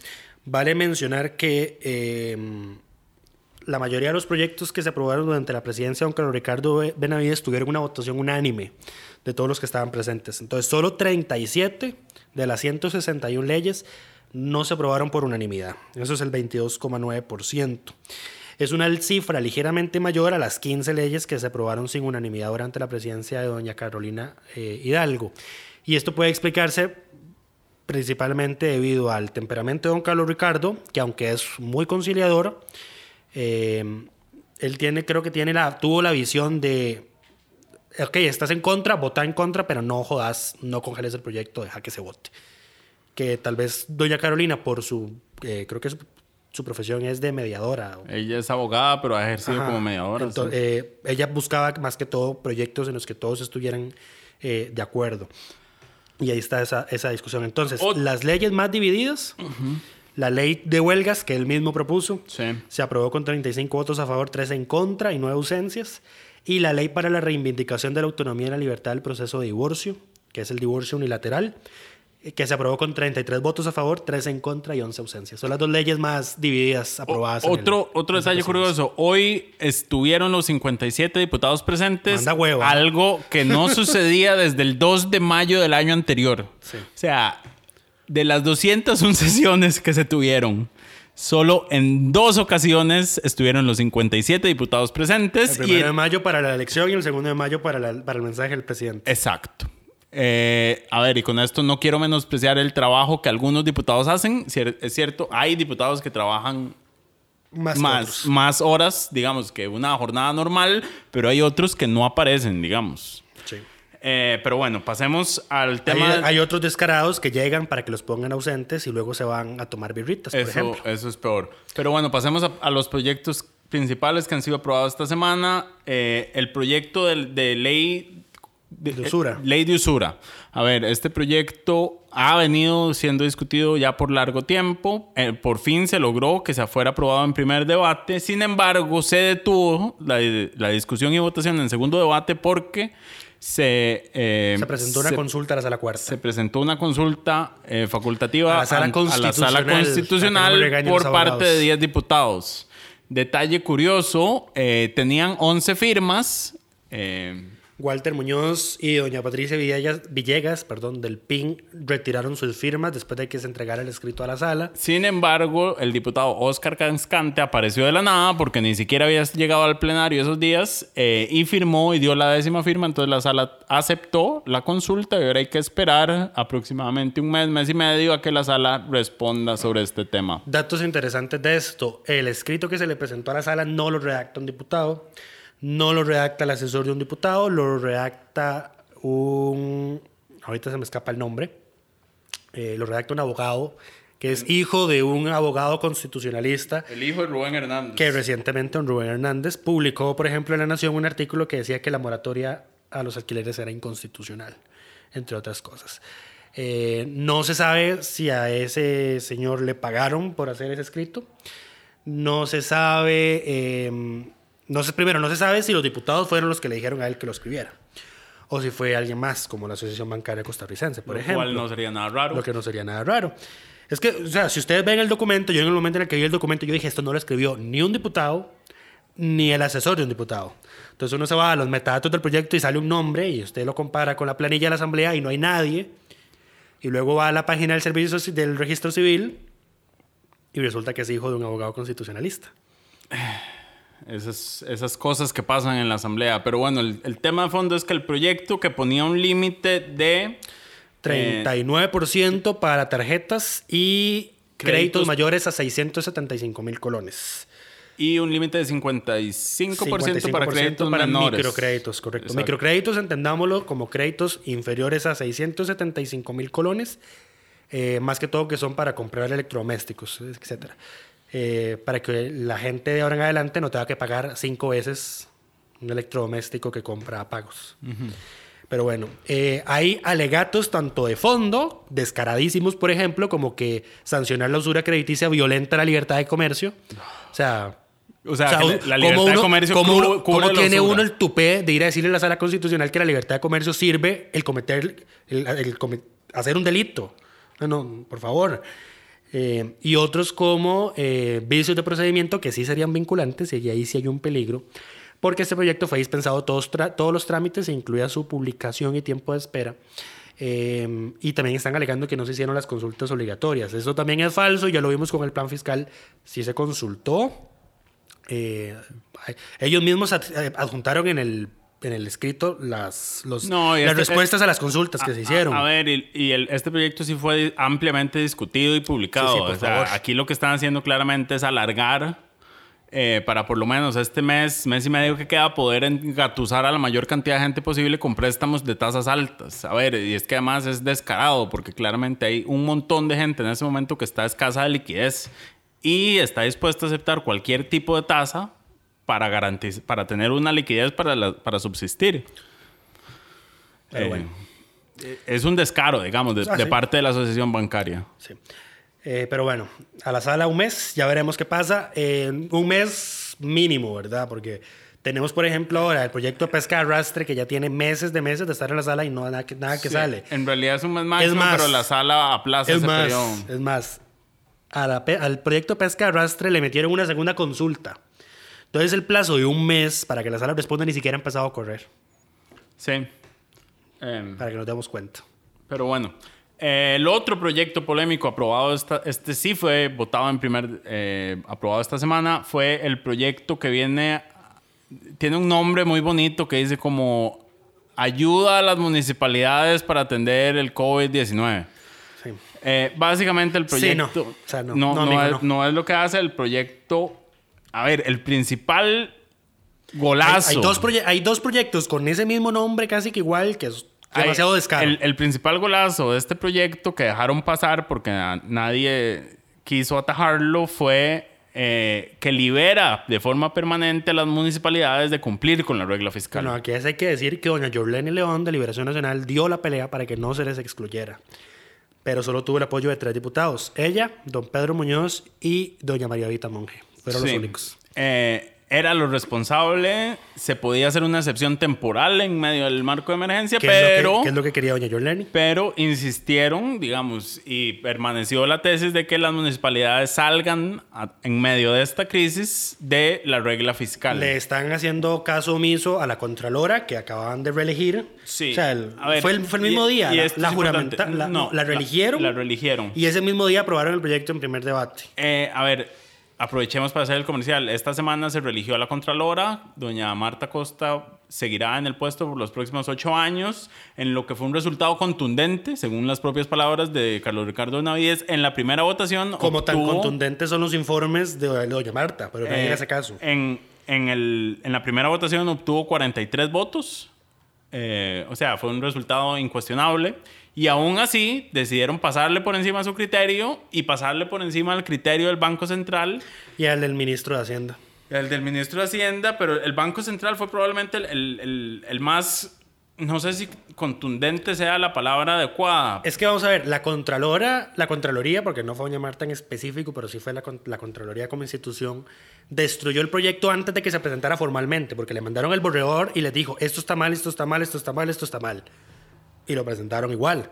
vale mencionar que eh, la mayoría de los proyectos que se aprobaron durante la presidencia de don Carlos Ricardo Be- Benavides tuvieron una votación unánime de todos los que estaban presentes. Entonces, solo 37 de las 161 leyes no se aprobaron por unanimidad. Eso es el 22,9%. Es una cifra ligeramente mayor a las 15 leyes que se aprobaron sin unanimidad durante la presidencia de doña Carolina eh, Hidalgo. Y esto puede explicarse principalmente debido al temperamento de don Carlos Ricardo, que aunque es muy conciliador, eh, él tiene, creo que tiene la, tuvo la visión de, ok, estás en contra, vota en contra, pero no jodas, no congeles el proyecto, deja que se vote. Que tal vez doña Carolina, por su, eh, creo que su, su profesión es de mediadora. Ella es abogada, pero ha ejercido Ajá. como mediadora. Ento- sí. eh, ella buscaba más que todo proyectos en los que todos estuvieran eh, de acuerdo. Y ahí está esa, esa discusión. Entonces, las leyes más divididas, la ley de huelgas que él mismo propuso, Sí. se aprobó con 35 votos a favor, 3 en contra y 9 ausencias. Y la ley para la reivindicación de la autonomía y la libertad del proceso de divorcio, que es el divorcio unilateral, eh, que se aprobó con 33 votos a favor, 3 en contra y 11 ausencias. Son las dos leyes más divididas aprobadas. el- Otro, otro en la detalle presidencia. curioso. Hoy estuvieron los 57 diputados presentes. Manda hueva. Algo que no sucedía desde el 2 de mayo del año anterior. Sí. O sea, de las 201 sesiones que se tuvieron, solo en dos ocasiones estuvieron los 57 diputados presentes. El y primero de mayo para la elección y el segundo de mayo para, la- para el mensaje del presidente. Exacto. Eh, a ver, y con esto no quiero menospreciar el trabajo que algunos diputados hacen. Es cierto, hay diputados que trabajan Más, más horas, digamos, que una jornada normal, pero hay otros que no aparecen, digamos. Sí. Eh, pero bueno, pasemos al tema. hay otros descarados que llegan para que los pongan ausentes y luego se van a tomar birritas, por eso, ejemplo. eso es peor. Pero bueno, pasemos a, a los proyectos principales que han sido aprobados esta semana. Eh, el proyecto de, de ley De usura. eh, ley de usura. A ver, este proyecto ha venido siendo discutido ya por largo tiempo. Eh, por fin se logró que se fuera aprobado en primer debate. Sin embargo, se detuvo la, la discusión y votación en segundo debate porque se... eh, Se presentó una se- consulta a la sala cuarta. se presentó una consulta eh, facultativa A la sala an- a la constitucional, sala por parte de 10 diputados. Detalle curioso, eh, tenían 11 firmas. Walter Muñoz y doña Patricia Villegas, Villegas perdón, del PIN retiraron sus firmas después de que se entregara el escrito a la sala. sin embargo, el diputado Oscar Cascante apareció de la nada porque ni siquiera había llegado al plenario esos días eh, y firmó y dio la décima firma. Entonces la sala aceptó la consulta y ahora hay que esperar aproximadamente un mes, mes y medio a que la sala responda sobre este tema. Datos interesantes de esto. El escrito que se le presentó a la sala no lo redacta un diputado, No lo redacta el asesor de un diputado, lo redacta un... Ahorita se me escapa el nombre. Eh, lo redacta un abogado que es hijo de un abogado constitucionalista El hijo de Rubén Hernández. que recientemente don Rubén Hernández publicó, por ejemplo, en La Nación un artículo que decía que la moratoria a los alquileres era inconstitucional, entre otras cosas. Eh, no se sabe si a ese señor le pagaron por hacer ese escrito. No se sabe, eh, no sé, primero, no se sabe si los diputados fueron los que le dijeron a él que lo escribiera. O si fue alguien más, como la Asociación Bancaria Costarricense, por Lo ejemplo. cual no sería nada raro. Lo que no sería nada raro. Es que, o sea, si ustedes ven el documento, yo en el momento en el que vi el documento, yo dije, esto no lo escribió ni un diputado, ni el asesor de un diputado. Entonces uno se va a los metadatos del proyecto y sale un nombre y usted lo compara con la planilla de la asamblea y no hay nadie. Y luego va a la página del servicio Ci- del registro civil y resulta que es hijo de un abogado constitucionalista. Esas, esas cosas que pasan en la asamblea. Pero bueno, el, el tema de fondo es que el proyecto que ponía un límite de... 39% para tarjetas y créditos, Créditos- mayores a 675 mil colones. Y un límite de 55%, para 55% créditos para menores. microcréditos, correcto. Exacto. Microcréditos entendámoslo como créditos inferiores a 675 mil colones, eh, más que todo que son para comprar electrodomésticos, etcétera. Eh, para que la gente de ahora en adelante no tenga que pagar cinco veces un electrodoméstico que compra a pagos. Pero bueno, eh, hay alegatos tanto de fondo, descaradísimos, por ejemplo, como que sancionar la usura crediticia violenta la libertad de comercio. O sea, O sea, o sea, la libertad ¿cómo de uno- comercio cómo uno- cómo tiene usura? uno el tupé de ir a decirle a la sala constitucional que la libertad de comercio sirve el cometer, el, el come- hacer un delito? No, no, por favor. Eh, y otros como eh, vicios de procedimiento que sí serían vinculantes y ahí sí hay un peligro, porque este proyecto fue dispensado todos, todos los trámites, incluida su publicación y tiempo de espera. Eh, y también están alegando que no se hicieron las consultas obligatorias. Eso también es falso, ya lo vimos con el plan fiscal. Sí se consultó, eh, ellos mismos eh, adjuntaron en el, en el escrito las, los, No, y las este- respuestas a las consultas que se hicieron. A, a ver, y, y el- este proyecto sí fue ampliamente discutido y publicado. Sí, sí, por O sea, favor. aquí lo que están haciendo claramente es alargar eh, para por lo menos este mes, mes y medio que queda, poder engatusar a la mayor cantidad de gente posible con préstamos de tasas altas. A ver, y es que además es descarado porque claramente hay un montón de gente en ese momento que está escasa de liquidez y está dispuesta a aceptar cualquier tipo de tasa para garantizar, para tener una liquidez para, la- para subsistir. Pero Eh, bueno. Es un descaro, digamos, de, Ah, de sí. parte de la asociación bancaria. Sí. Eh, pero bueno, a la sala un mes, ya veremos qué pasa. Un mes mínimo, ¿verdad? Porque tenemos, por ejemplo, ahora el proyecto de pesca de arrastre que ya tiene meses de meses de estar en la sala y no nada que, nada que Sí, sale. En realidad es un mes máximo, más. pero la sala aplaza Es ese más, periodo. es más, a la pe- al proyecto pesca de arrastre le metieron una segunda consulta. Entonces el plazo de un mes para que la sala responda ni siquiera ha empezado a correr, Sí. Em, para que nos demos cuenta. pero bueno. Eh, el otro proyecto polémico aprobado, esta, este sí fue votado en primer, eh, aprobado esta semana, fue el proyecto que viene, tiene un nombre muy bonito que dice como ayuda a las municipalidades para atender el COVID-19. Sí. Eh, básicamente el Sí, proyecto no. O sea, no. no, No, no amigo, es, no. no es lo que hace el proyecto. A ver, el principal golazo. Hay, hay dos proye- hay dos proyectos con ese mismo nombre casi que igual, que es Hay- demasiado descaro. El, el principal golazo de este proyecto que dejaron pasar porque nadie quiso atajarlo fue eh, que libera de forma permanente a las municipalidades de cumplir con la regla fiscal. Bueno, aquí hay que decir que doña Jorlene León de Liberación Nacional dio la pelea para que no se les excluyera. Pero solo tuvo el apoyo de tres diputados. Ella, don Pedro Muñoz y doña María Vita Monge. Fueron Sí. los únicos. Eh, era lo responsable, se podía hacer una excepción temporal en medio del marco de emergencia, ¿Qué, es lo que- pero... qué es lo que quería doña Jorlene? Pero insistieron, digamos, y permaneció la tesis de que las municipalidades salgan a- en medio de esta crisis de la regla fiscal. Le están haciendo caso omiso a la Contralora que acaban de reelegir. Sí. O sea, el- A ver, fue, el, fue el mismo y- día. y la, la es juramenta- la, No, la la- religieron. la religieron. Y ese mismo día aprobaron el proyecto en primer debate. Eh, a ver, aprovechemos para hacer el comercial. Esta semana se religió a la Contralora. Doña Marta Costa seguirá en el puesto por los próximos ocho años, en lo que fue un resultado contundente, según las propias palabras de Carlos Ricardo Navides, en la primera votación. Como tan obtuvo- contundentes son los informes de, de doña Marta, pero nadie Eh, hace caso. En, en, el, en la primera votación obtuvo 43 votos. Eh, o sea, fue un resultado incuestionable. Y aún así decidieron pasarle por encima a su criterio y pasarle por encima al criterio del Banco Central. Y al del ministro de Hacienda. El del ministro de Hacienda, pero el Banco Central fue probablemente el, el- el- el más, no sé si contundente sea la palabra adecuada. Es que vamos a ver, la Contralora, la Contraloría, porque no fue un llamar tan específico, pero sí fue la Contraloría como institución, destruyó el proyecto antes de que se presentara formalmente, porque le mandaron el borrador y les dijo, esto está mal, esto está mal, esto está mal, esto está mal. Y lo presentaron igual.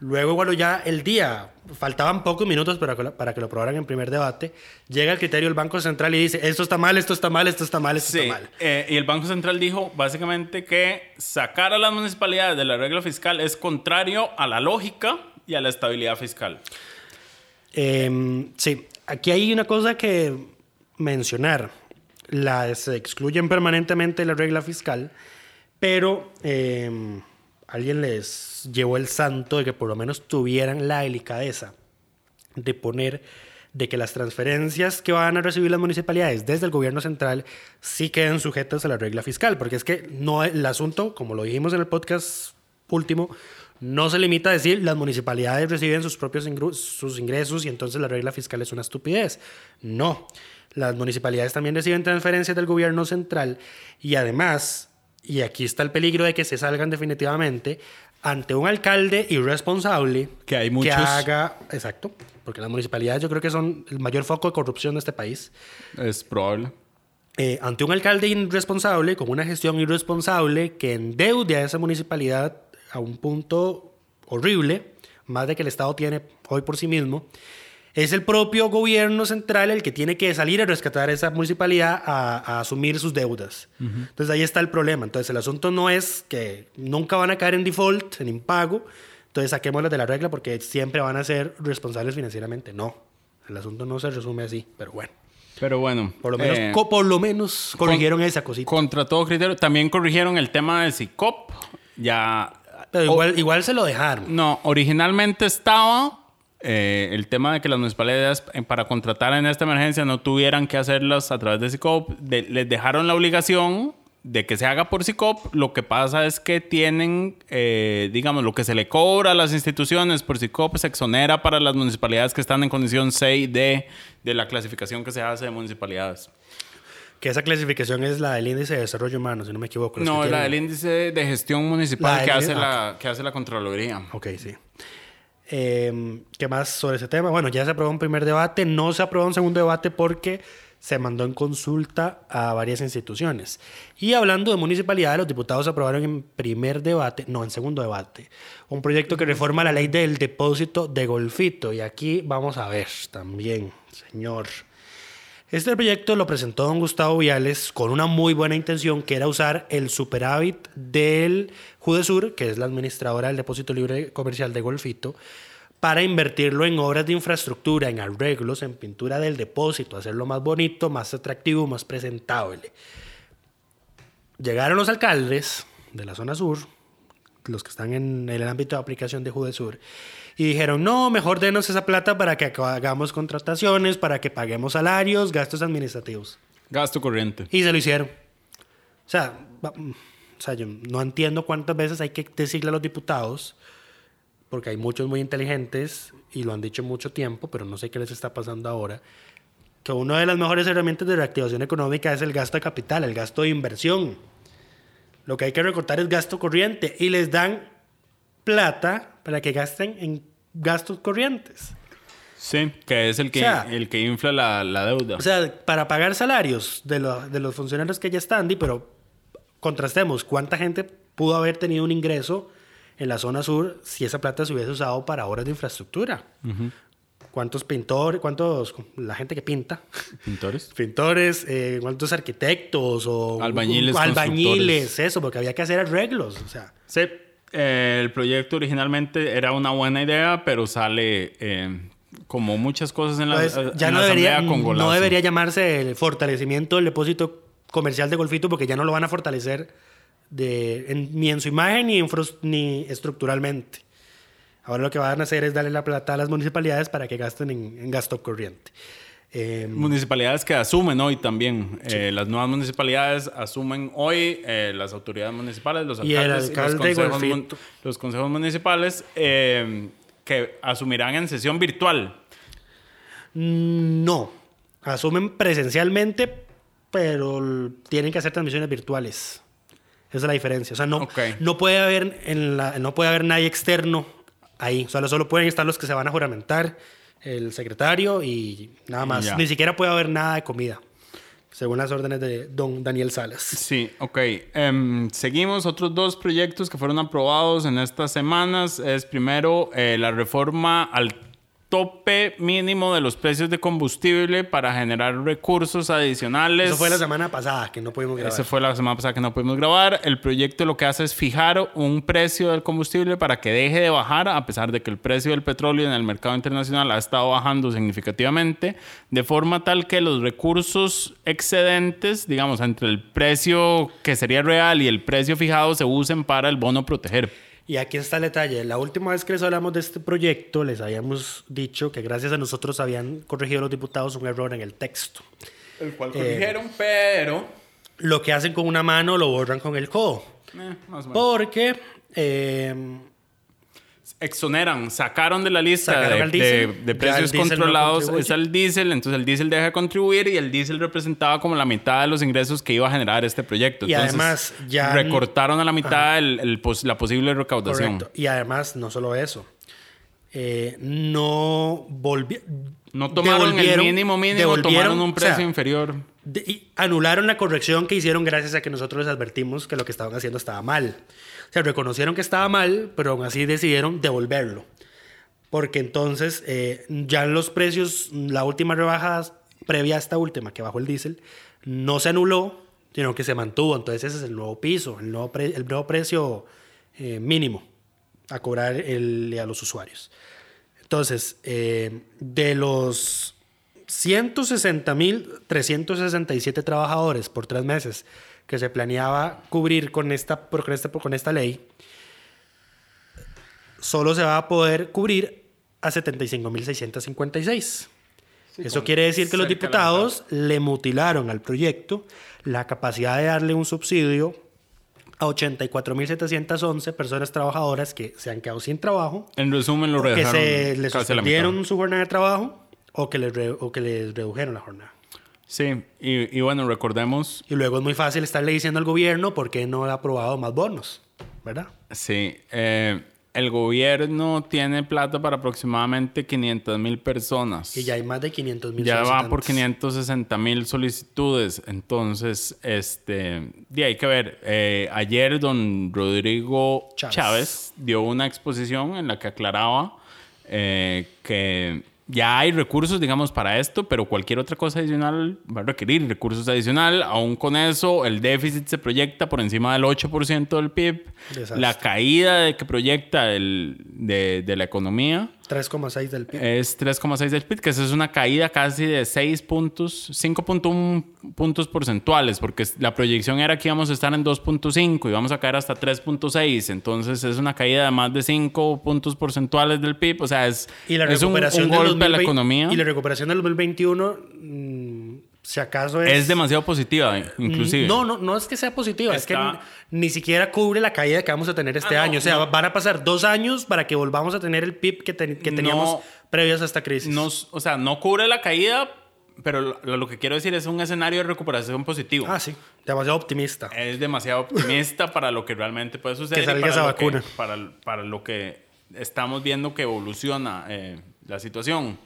Luego, bueno, ya el día, faltaban pocos minutos para que, lo, para que lo aprobaran en primer debate, llega el criterio del Banco Central y dice, esto está mal, esto está mal, esto está mal, esto Sí, está mal. eh, y el Banco Central dijo básicamente que sacar a las municipalidades de la regla fiscal es contrario a la lógica y a la estabilidad fiscal. Eh, sí, aquí hay una cosa que mencionar. Las excluyen permanentemente de la regla fiscal, pero eh, alguien les llevó el santo de que por lo menos tuvieran la delicadeza de poner de que las transferencias que van a recibir las municipalidades desde el gobierno central sí queden sujetas a la regla fiscal, porque es que no el asunto, como lo dijimos en el podcast último, no se limita a decir las municipalidades reciben sus propios sus ingresos y entonces la regla fiscal es una estupidez. No, las municipalidades también reciben transferencias del gobierno central y además, y aquí está el peligro de que se salgan definitivamente, ante un alcalde irresponsable Que hay muchos. que haga, exacto, porque las municipalidades yo creo que son el mayor foco de corrupción de este país. Es probable. Eh, ante un alcalde irresponsable, con una gestión irresponsable que endeude a esa municipalidad a un punto horrible, más de que el Estado tiene hoy por sí mismo, es el propio gobierno central el que tiene que salir a rescatar a esa municipalidad a, a asumir sus deudas. Entonces ahí está el problema. Entonces el asunto no es que nunca van a caer en default, en impago, entonces saquémoslas de la regla porque siempre van a ser responsables financieramente. No, el asunto no se resume así, pero bueno. Pero bueno. Por lo menos, eh, por lo menos corrigieron con- esa cosita. Contra todo criterio. También corrigieron el tema de SICOP. Ya. Pero o- igual, igual se lo dejaron. No, originalmente estaba eh, el tema de que las municipalidades eh, para contratar en esta emergencia no tuvieran que hacerlas a través de SICOP. De- les dejaron la obligación de que se haga por SICOP. Lo que pasa es que tienen, eh, digamos, lo que se le cobra a las instituciones por SICOP se exonera para las municipalidades que están en condición C y D de la clasificación que se hace de municipalidades. Que esa clasificación es la del índice de desarrollo humano, si no me equivoco. No, la tienen- del índice de gestión municipal que, del- hace ah, la, que hace la Contraloría. Ok, sí. Eh, ¿Qué más sobre ese tema? Bueno, ya se aprobó un primer debate, no se aprobó un segundo debate porque se mandó en consulta a varias instituciones. Y hablando de municipalidades, los diputados aprobaron en primer debate, no, en segundo debate, un proyecto que reforma la ley del depósito de golfito. Y aquí vamos a ver también, señor. Este proyecto lo presentó don Gustavo Viales con una muy buena intención, que era usar el superávit del Judesur, que es la administradora del Depósito Libre Comercial de Golfito, para invertirlo en obras de infraestructura, en arreglos, en pintura del depósito, hacerlo más bonito, más atractivo, más presentable. Llegaron los alcaldes de la zona sur, los que están en el ámbito de aplicación de Judesur, y dijeron, no, mejor denos esa plata para que hagamos contrataciones, para que paguemos salarios, gastos administrativos. Gasto corriente. Y se lo hicieron. O sea, mm, o sea, yo no entiendo cuántas veces hay que decirle a los diputados, porque hay muchos muy inteligentes y lo han dicho mucho tiempo, pero no sé qué les está pasando ahora, que una de las mejores herramientas de reactivación económica es el gasto de capital, el gasto de inversión. Lo que hay que recortar es gasto corriente y les dan plata para que gasten en gastos corrientes. Sí, que es el que, O sea- el que infla la, la deuda. O sea, para pagar salarios de, lo- de los funcionarios que ya están, pero contrastemos cuánta gente pudo haber tenido un ingreso en la zona sur si esa plata se hubiese usado para obras de infraestructura. ¿Cuántos pintores, cuántos, la gente que pinta, Pintores. pintores, eh, cuántos arquitectos o Albañiles, albañiles, eso, porque había que hacer arreglos, o sea, Sí, eh, el proyecto originalmente era una buena idea, pero sale eh, como muchas cosas en la, Entonces, en ya la no debería, asamblea con no debería llamarse el fortalecimiento del depósito comercial de Golfito porque ya no lo van a fortalecer de, en- ni en su imagen ni, infra- ni estructuralmente. Ahora lo que van a hacer es darle la plata a las municipalidades para que gasten en, en gasto corriente. Eh, Municipalidades que asumen hoy también. Eh, las nuevas municipalidades asumen hoy eh, las autoridades municipales, los Y el alcaldes, alcalde los, consejos, mun- los consejos municipales eh, que asumirán en sesión virtual. no, asumen presencialmente, pero tienen que hacer transmisiones virtuales. Esa es la diferencia. O sea, no, Ok. no, puede, haber en la, no puede haber nadie externo ahí. O sea, solo pueden estar los que se van a juramentar, el secretario y nada más. ya. Ni siquiera puede haber nada de comida, según las órdenes de don Daniel Salas. Sí, ok. Em, seguimos otros dos proyectos que fueron aprobados en estas semanas. Es primero eh, la reforma al tope mínimo de los precios de combustible para generar recursos adicionales. Eso fue la semana pasada que no pudimos grabar. Ese fue la semana pasada que no pudimos grabar. El proyecto lo que hace es fijar un precio del combustible para que deje de bajar, a pesar de que el precio del petróleo en el mercado internacional ha estado bajando significativamente, de forma tal que los recursos excedentes, digamos, entre el precio que sería real y el precio fijado, se usen para el bono proteger. Y aquí está el detalle. La última vez que les hablamos de este proyecto, les habíamos dicho que gracias a nosotros habían corregido los diputados un error en el texto. El cual corrigieron, pero... Lo que hacen con una mano lo borran con el codo. eh, más o menos. Porque eh, exoneran, sacaron de la lista de, precios no controlados contribuye. es al diésel, entonces el diésel deja de contribuir y el diésel representaba como la mitad de los ingresos que iba a generar este proyecto. Y Entonces, además, ya- recortaron a la mitad el- el pos- la posible recaudación. correcto. Y además, no solo eso. eh, no volvieron. No tomaron el mínimo mínimo, tomaron un precio inferior. De- y anularon la corrección que hicieron gracias a que nosotros les advertimos que lo que estaban haciendo estaba mal. Sea, reconocieron que estaba mal, pero aún así decidieron devolverlo. Porque entonces eh, ya los precios, la última rebaja previa a esta última que bajó el diésel, no se anuló, sino que se mantuvo. Entonces ese es el nuevo piso, el nuevo, precio eh, mínimo a cobrar a los usuarios. Entonces, eh, de los 160.367 trabajadores por tres meses que se planeaba cubrir con esta, por- con esta, con esta ley, solo se va a poder cubrir a 75.656. Eso quiere decir que los diputados le mutilaron al proyecto la capacidad de darle un subsidio a 84.711 personas trabajadoras que se han quedado sin trabajo En resumen, lo que se les suspendieron su jornada de trabajo o que les, re- o que les redujeron la jornada. Sí, y, y bueno, recordemos, Y luego es muy fácil estarle diciendo al gobierno por qué no ha aprobado más bonos, ¿verdad? sí, eh, el gobierno tiene plata para aproximadamente 500 mil personas. Y ya hay más de 500 mil Ya va por 560 mil solicitudes. Entonces, este, y hay que ver. eh, ayer don Rodrigo Chávez. Chávez. dio una exposición en la que aclaraba eh, que ya hay recursos, digamos, para esto, pero cualquier otra cosa adicional va a requerir recursos adicional. Aún con eso, el déficit se proyecta por encima del 8% del PIB. Desastre. La caída de que proyecta el, de, de la economía 3,6 del PIB. es 3,6 del PIB, que eso es una caída casi de 6 puntos, 5.1 puntos porcentuales, porque la proyección era que íbamos a estar en 2.5 y vamos a caer hasta 3.6. Entonces es una caída de más de 5 puntos porcentuales del PIB. O sea, es, y la es un, un golpe a la 2020 economía. Y la recuperación del 2021, mm, si acaso es... Es demasiado positiva, inclusive. No, no, no es que sea positiva, es que ni, ni siquiera cubre la caída que vamos a tener este Ah, no, año. O sea, no. van a pasar dos años para que volvamos a tener el PIB que, que teníamos No. previos a esta crisis. No, o sea, no cubre la caída, pero lo, lo que quiero decir es un escenario de recuperación positivo. Ah, sí, demasiado optimista. es demasiado optimista para lo que realmente puede suceder. Que salga para esa lo vacuna. Que, para, para lo que estamos viendo que evoluciona eh, la situación.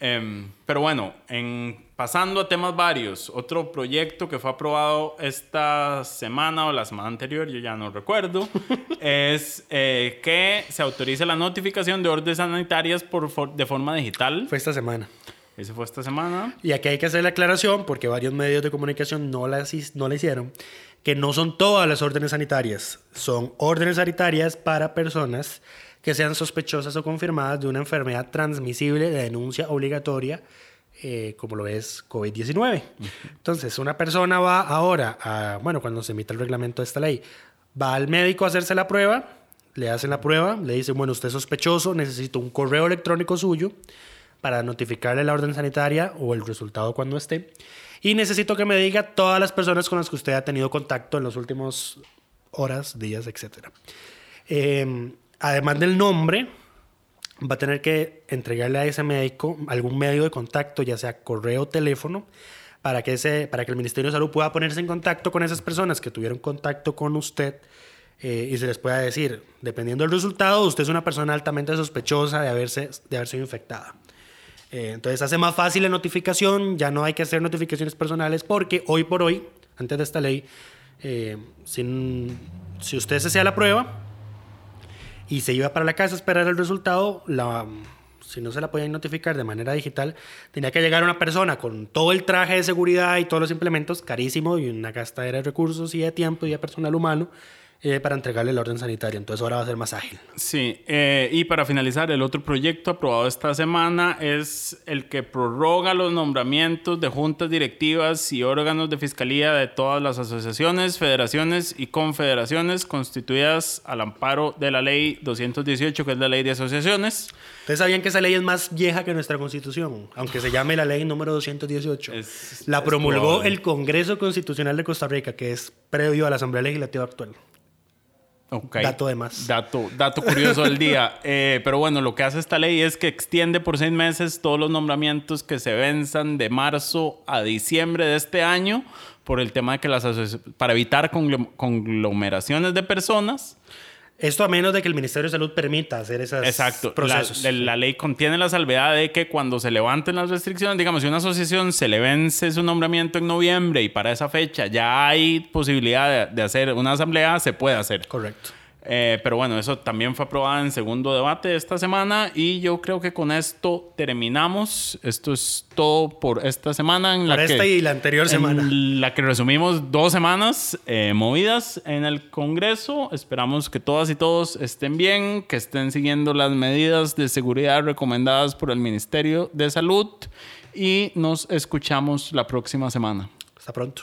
Em, pero bueno, en, pasando a temas varios, otro proyecto que fue aprobado esta semana o la semana anterior, yo ya no recuerdo, es eh, que se autorice la notificación de órdenes sanitarias por, for- de forma digital. Fue esta semana. Ese fue esta semana. Y aquí hay que hacer la aclaración, porque varios medios de comunicación no la, no la hicieron, que no son todas las órdenes sanitarias. Son órdenes sanitarias para personas que sean sospechosas o confirmadas de una enfermedad transmisible de denuncia obligatoria, eh, como lo es COVID-19. Entonces, una persona va ahora, a, bueno, cuando se emita el reglamento de esta ley, va al médico a hacerse la prueba, le hacen la prueba, le dicen, bueno, usted es sospechoso, necesito un correo electrónico suyo para notificarle la orden sanitaria o el resultado cuando esté. Y necesito que me diga todas las personas con las que usted ha tenido contacto en los últimos horas, días, etc. Eh, además del nombre, va a tener que entregarle a ese médico algún medio de contacto, ya sea correo o teléfono, para que, ese, para que el Ministerio de Salud pueda ponerse en contacto con esas personas que tuvieron contacto con usted eh, y se les pueda decir, dependiendo del resultado, usted es una persona altamente sospechosa de haberse, de haber sido infectada. Eh, entonces hace más fácil la notificación, ya no hay que hacer notificaciones personales porque hoy por hoy, antes de esta ley, eh, sin, si usted se hacía la prueba y se iba para la casa a esperar el resultado, la, si no se la podían notificar de manera digital, tenía que llegar una persona con todo el traje de seguridad y todos los implementos, carísimo y una gastadera de recursos y de tiempo y de personal humano eh, para entregarle el orden sanitario. Entonces ahora va a ser más ágil. Sí, eh, y para finalizar, el otro proyecto aprobado esta semana es el que prorroga los nombramientos de juntas directivas y órganos de fiscalía de todas las asociaciones, federaciones y confederaciones constituidas al amparo de la ley 218, que es la ley de asociaciones. Ustedes sabían que esa ley es más vieja que nuestra constitución, aunque se llame la ley número 218. Es- la promulgó el Congreso Constitucional de Costa Rica, que es previo a la Asamblea Legislativa actual. Dato de más. Dato, dato curioso del día. Eh, pero bueno, lo que hace esta ley es que extiende por seis meses todos los nombramientos que se venzan de marzo a diciembre de este año por el tema de que las para evitar conglom- conglomeraciones de personas. Esto a menos de que el Ministerio de Salud permita hacer Exacto. La, procesos. de- la ley contiene la salvedad de que cuando se levanten las restricciones, digamos, si una asociación se le vence su nombramiento en noviembre y para esa fecha ya hay posibilidad de, de hacer una asamblea, se puede hacer. Correcto. Eh, pero bueno, eso también fue aprobado en segundo debate esta semana y yo creo que con esto terminamos. Esto es todo por esta semana. En la Por que, esta y la anterior en semana. La que resumimos dos semanas eh, movidas en el Congreso. Esperamos que todas y todos estén bien, que estén siguiendo las medidas de seguridad recomendadas por el Ministerio de Salud y nos escuchamos la próxima semana. Hasta pronto.